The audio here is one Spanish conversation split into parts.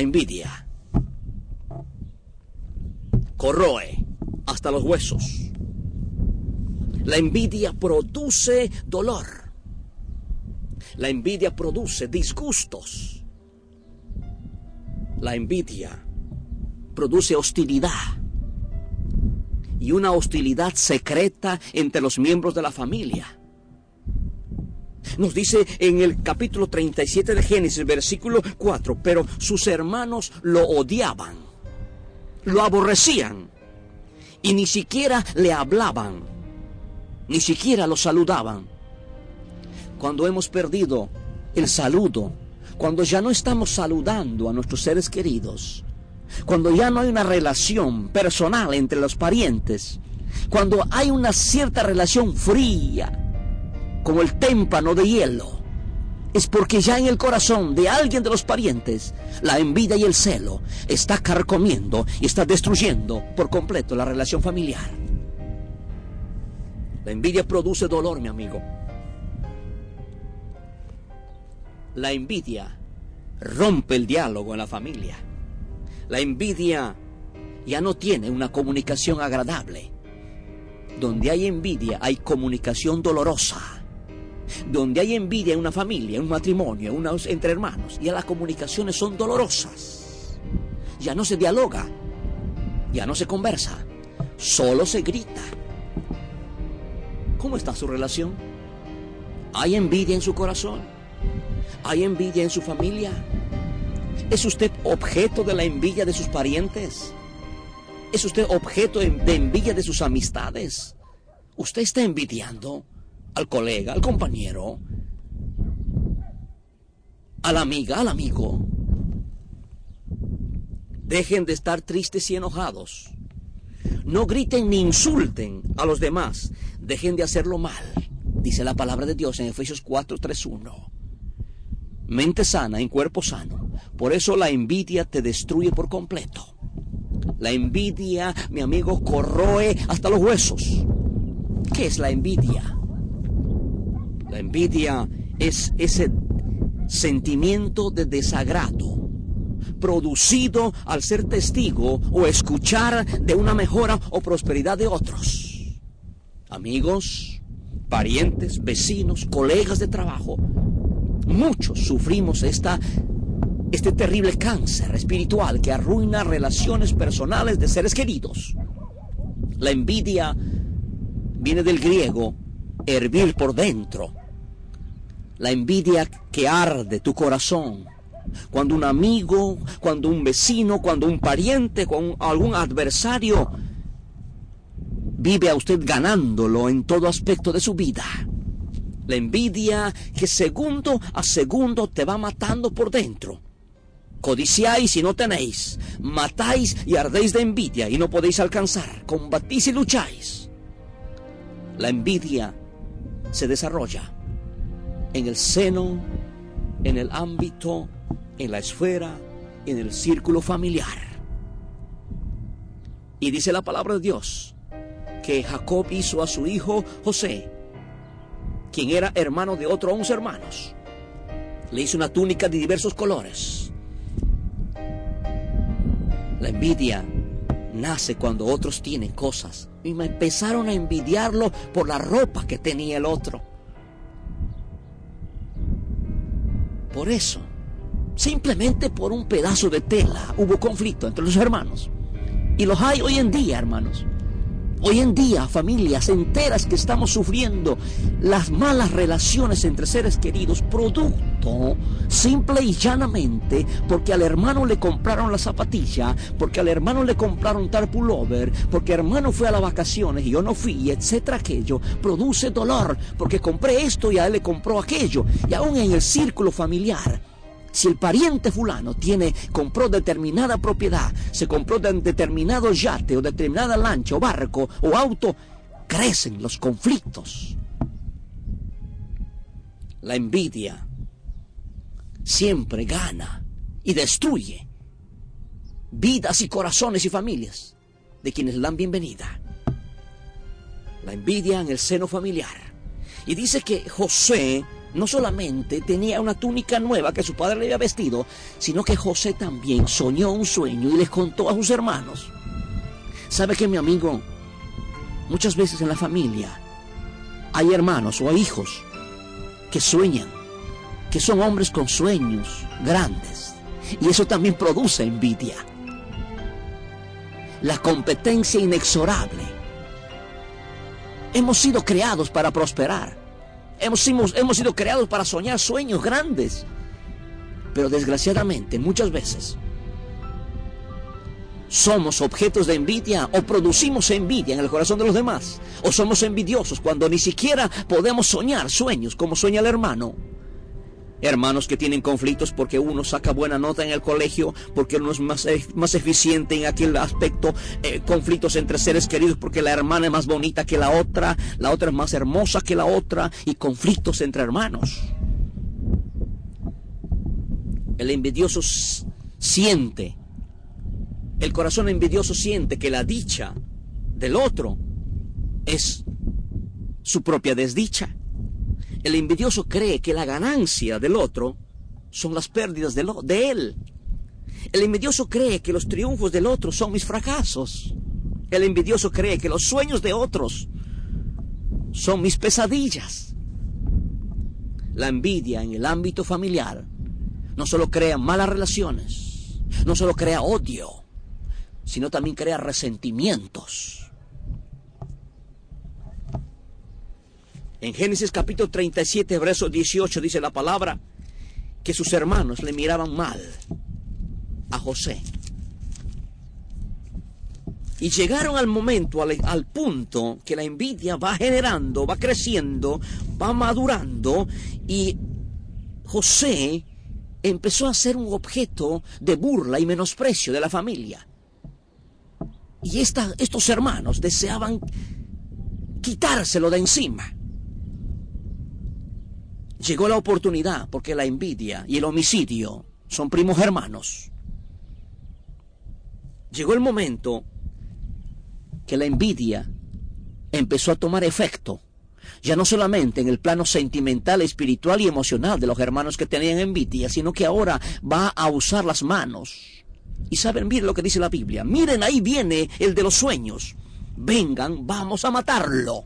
La envidia corroe hasta los huesos. La envidia produce dolor. La envidia produce disgustos. La envidia produce hostilidad. Y una hostilidad secreta entre los miembros de la familia. Nos dice en el capítulo 37 de Génesis, versículo 4, pero sus hermanos lo odiaban, lo aborrecían y ni siquiera le hablaban, ni siquiera lo saludaban. Cuando hemos perdido el saludo, cuando ya no estamos saludando a nuestros seres queridos, cuando ya no hay una relación personal entre los parientes, cuando hay una cierta relación fría, como el témpano de hielo, es porque ya en el corazón de alguien de los parientes la envidia y el celo está carcomiendo y está destruyendo por completo la relación familiar. La envidia produce dolor, mi amigo. La envidia rompe el diálogo en la familia. La envidia ya no tiene una comunicación agradable. Donde hay envidia hay comunicación dolorosa. Donde hay envidia en una familia, en un matrimonio, unos, entre hermanos, ya las comunicaciones son dolorosas. Ya no se dialoga, ya no se conversa, solo se grita. ¿Cómo está su relación? ¿Hay envidia en su corazón? ¿Hay envidia en su familia? ¿Es usted objeto de la envidia de sus parientes? ¿Es usted objeto de envidia de sus amistades? ¿Usted está envidiando al colega, al compañero, a la amiga, al amigo? Dejen de estar tristes y enojados. No griten ni insulten a los demás. Dejen de hacerlo mal. Dice la palabra de Dios en Efesios 4, 3, 1. Mente sana en cuerpo sano. Por eso la envidia te destruye por completo. La envidia, mi amigo, corroe hasta los huesos. ¿Qué es la envidia? La envidia es ese sentimiento de desagrado producido al ser testigo o escuchar de una mejora o prosperidad de otros. Amigos, parientes, vecinos, colegas de trabajo, muchos sufrimos esta, este terrible cáncer espiritual que arruina relaciones personales de seres queridos. La envidia viene del griego hervir por dentro. La envidia que arde tu corazón. Cuando un amigo, cuando un vecino, cuando un pariente, con algún adversario vive a usted ganándolo en todo aspecto de su vida. La envidia que segundo a segundo te va matando por dentro. Codiciáis y no tenéis, matáis y ardéis de envidia y no podéis alcanzar, combatís y lucháis. La envidia se desarrolla en el seno, en el ámbito, en la esfera, en el círculo familiar. Y dice la palabra de Dios que Jacob hizo a su hijo José, quien era hermano de otros once hermanos. Le hizo una túnica de diversos colores. La envidia nace cuando otros tienen cosas. Y me empezaron a envidiarlo por la ropa que tenía el otro. Por eso, simplemente por un pedazo de tela, hubo conflicto entre los hermanos. Y los hay hoy en día, hermanos. Hoy en día, familias enteras que estamos sufriendo las malas relaciones entre seres queridos, producto simple y llanamente porque al hermano le compraron la zapatilla, porque al hermano le compraron tal pullover, porque hermano fue a las vacaciones y yo no fui, etcétera, aquello, produce dolor porque compré esto y a él le compró aquello. Y aún en el círculo familiar, si el pariente fulano tiene, compró determinada propiedad, se compró de determinado yate o determinada lancha o barco o auto, crecen los conflictos. La envidia siempre gana y destruye vidas y corazones y familias de quienes la dan bienvenida. La envidia en el seno familiar. Y dice que José no solamente tenía una túnica nueva que su padre le había vestido, sino que José también soñó un sueño y les contó a sus hermanos. ¿Sabe que mi amigo? Muchas veces en la familia hay hermanos o hay hijos que sueñan, que son hombres con sueños grandes. Y eso también produce envidia. La competencia inexorable. Hemos sido creados para prosperar. Hemos, hemos sido creados para soñar sueños grandes. Pero desgraciadamente muchas veces somos objetos de envidia o producimos envidia en el corazón de los demás. O somos envidiosos cuando ni siquiera podemos soñar sueños como sueña el hermano. Hermanos que tienen conflictos porque uno saca buena nota en el colegio, porque uno es más, e, más eficiente en aquel aspecto, eh, conflictos entre seres queridos porque la hermana es más bonita que la otra, la otra es más hermosa que la otra, y conflictos entre hermanos. El envidioso siente, el corazón envidioso siente que la dicha del otro es su propia desdicha. El envidioso cree que la ganancia del otro son las pérdidas de, él. El envidioso cree que los triunfos del otro son mis fracasos. El envidioso cree que los sueños de otros son mis pesadillas. La envidia en el ámbito familiar no solo crea malas relaciones, no solo crea odio, sino también crea resentimientos. En Génesis capítulo 37, verso 18 dice la palabra que sus hermanos le miraban mal a José. Y llegaron al momento, al, al, punto que la envidia va generando, va creciendo, va madurando y José empezó a ser un objeto de burla y menosprecio de la familia. Y esta, estos hermanos deseaban quitárselo de encima llegó la oportunidad, porque la envidia y el homicidio son primos hermanos. Llegó el momento que la envidia empezó a tomar efecto, ya no solamente en el plano sentimental, espiritual y emocional de los hermanos que tenían envidia, sino que ahora va a usar las manos. Y saben, miren lo que dice la Biblia. Miren, ahí viene el de los sueños. Vengan, vamos a matarlo.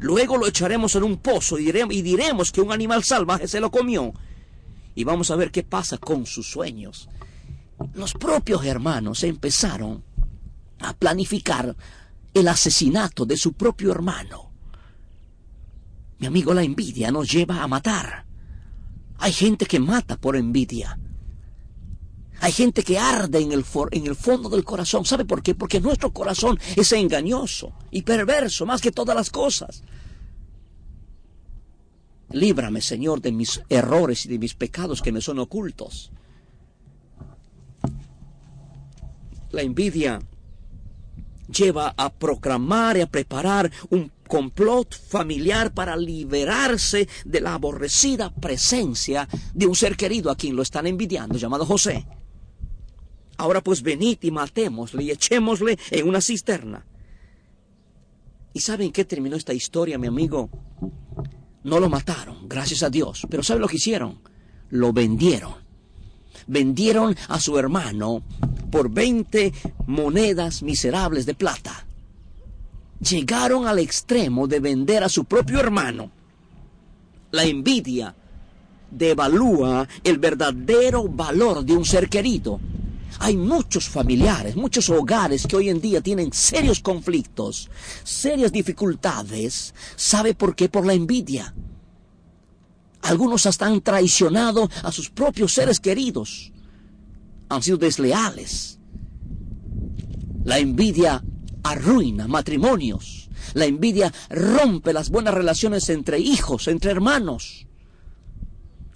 Luego lo echaremos en un pozo y diremos, que un animal salvaje se lo comió. Y vamos a ver qué pasa con sus sueños. Los propios hermanos empezaron a planificar el asesinato de su propio hermano. Mi amigo, la envidia nos lleva a matar. Hay gente que mata por envidia. Hay gente que arde en el, en el fondo del corazón. ¿Sabe por qué? Porque nuestro corazón es engañoso y perverso más que todas las cosas. Líbrame, Señor, de mis errores y de mis pecados que me son ocultos. La envidia lleva a proclamar y a preparar un complot familiar para liberarse de la aborrecida presencia de un ser querido a quien lo están envidiando, llamado José. Ahora pues venid y matémosle y echémosle en una cisterna. ¿Y saben qué terminó esta historia, mi amigo? No lo mataron, gracias a Dios. Pero ¿saben lo que hicieron? Lo vendieron. Vendieron a su hermano por 20 monedas miserables de plata. Llegaron al extremo de vender a su propio hermano. La envidia devalúa el verdadero valor de un ser querido Hay muchos familiares, muchos hogares que hoy en día tienen serios conflictos, serias dificultades. ¿Sabe por qué? Por la envidia. Algunos hasta han traicionado a sus propios seres queridos. Han sido desleales. La envidia arruina matrimonios. La envidia rompe las buenas relaciones entre hijos, entre hermanos.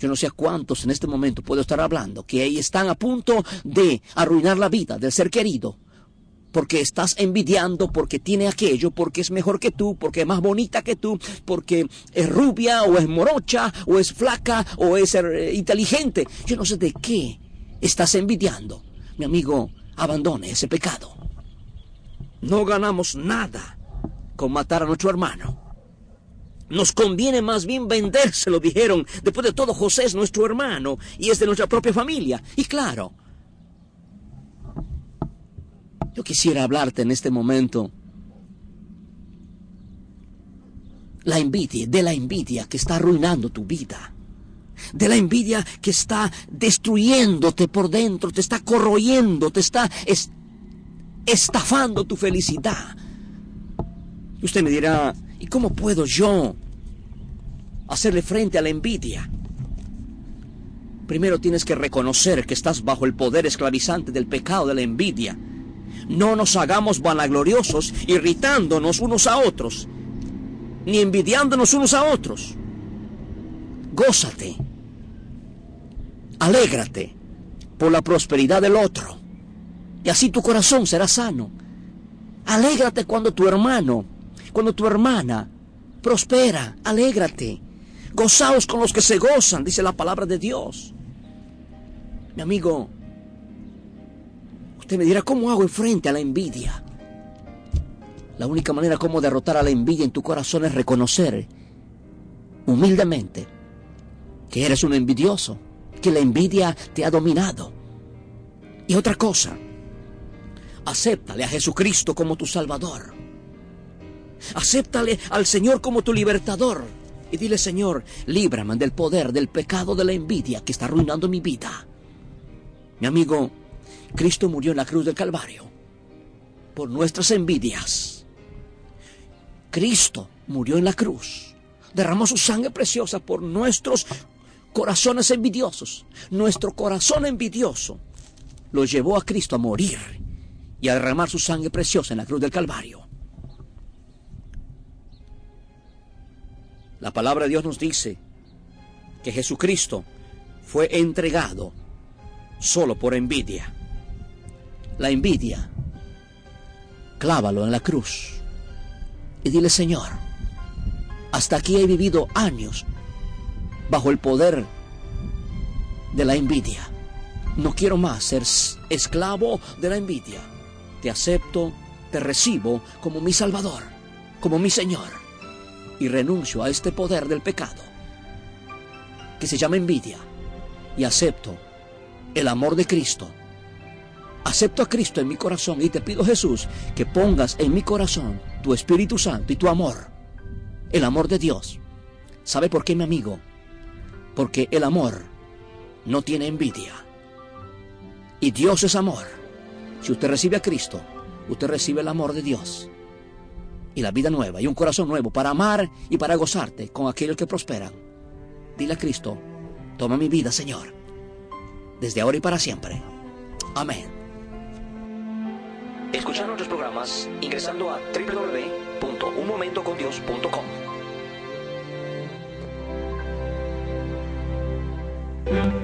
Yo no sé a cuántos en este momento puedo estar hablando que ahí están a punto de arruinar la vida del ser querido. Porque estás envidiando, porque tiene aquello, porque es mejor que tú, porque es más bonita que tú, porque es rubia o es morocha o es flaca o es eh, inteligente. Yo no sé de qué estás envidiando. Mi amigo, abandone ese pecado. No ganamos nada con matar a nuestro hermano. Nos conviene más bien vendérselo, dijeron. Después de todo, José es nuestro hermano y es de nuestra propia familia. Y claro, yo quisiera hablarte en este momento la envidia, de la envidia que está arruinando tu vida. De la envidia que está destruyéndote por dentro, te está corroyendo, te está estafando tu felicidad. Usted me dirá, ¿y cómo puedo yo hacerle frente a la envidia? Primero tienes que reconocer que estás bajo el poder esclavizante del pecado de la envidia. No nos hagamos vanagloriosos, irritándonos unos a otros, ni envidiándonos unos a otros. Gózate, alégrate por la prosperidad del otro, y así tu corazón será sano. Alégrate cuando tu hermano, cuando tu hermana prospera, alégrate. Gozaos con los que se gozan, dice la palabra de Dios. Mi amigo, usted me dirá, ¿cómo hago frente a la envidia? La única manera como derrotar a la envidia en tu corazón es reconocer humildemente que eres un envidioso, que la envidia te ha dominado. Y otra cosa, acéptale a Jesucristo como tu Salvador. Acéptale al Señor como tu libertador. Y dile, Señor, líbrame del poder del pecado de la envidia que está arruinando mi vida. Mi amigo, Cristo murió en la cruz del Calvario por nuestras envidias. Cristo murió en la cruz. Derramó su sangre preciosa por nuestros corazones envidiosos. Nuestro corazón envidioso lo llevó a Cristo a morir y a derramar su sangre preciosa en la cruz del Calvario. La palabra de Dios nos dice que Jesucristo fue entregado solo por envidia. La envidia, clávalo en la cruz y dile, Señor, hasta aquí he vivido años bajo el poder de la envidia. No quiero más ser esclavo de la envidia. Te acepto, te recibo como mi Salvador, como mi Señor y renuncio a este poder del pecado que se llama envidia y acepto el amor de Cristo. Acepto a Cristo en mi corazón y te pido Jesús que pongas en mi corazón tu Espíritu Santo y tu amor, el amor de Dios. ¿Sabe por qué mi amigo? Porque el amor no tiene envidia. Y Dios es amor. Si usted recibe a Cristo, usted recibe el amor de Dios y la vida nueva y un corazón nuevo para amar y para gozarte con aquellos que prosperan. Dile a Cristo, toma mi vida, Señor, desde ahora y para siempre. Amén. Escuchar nuestros programas ingresando a www.unmomentocondios.com.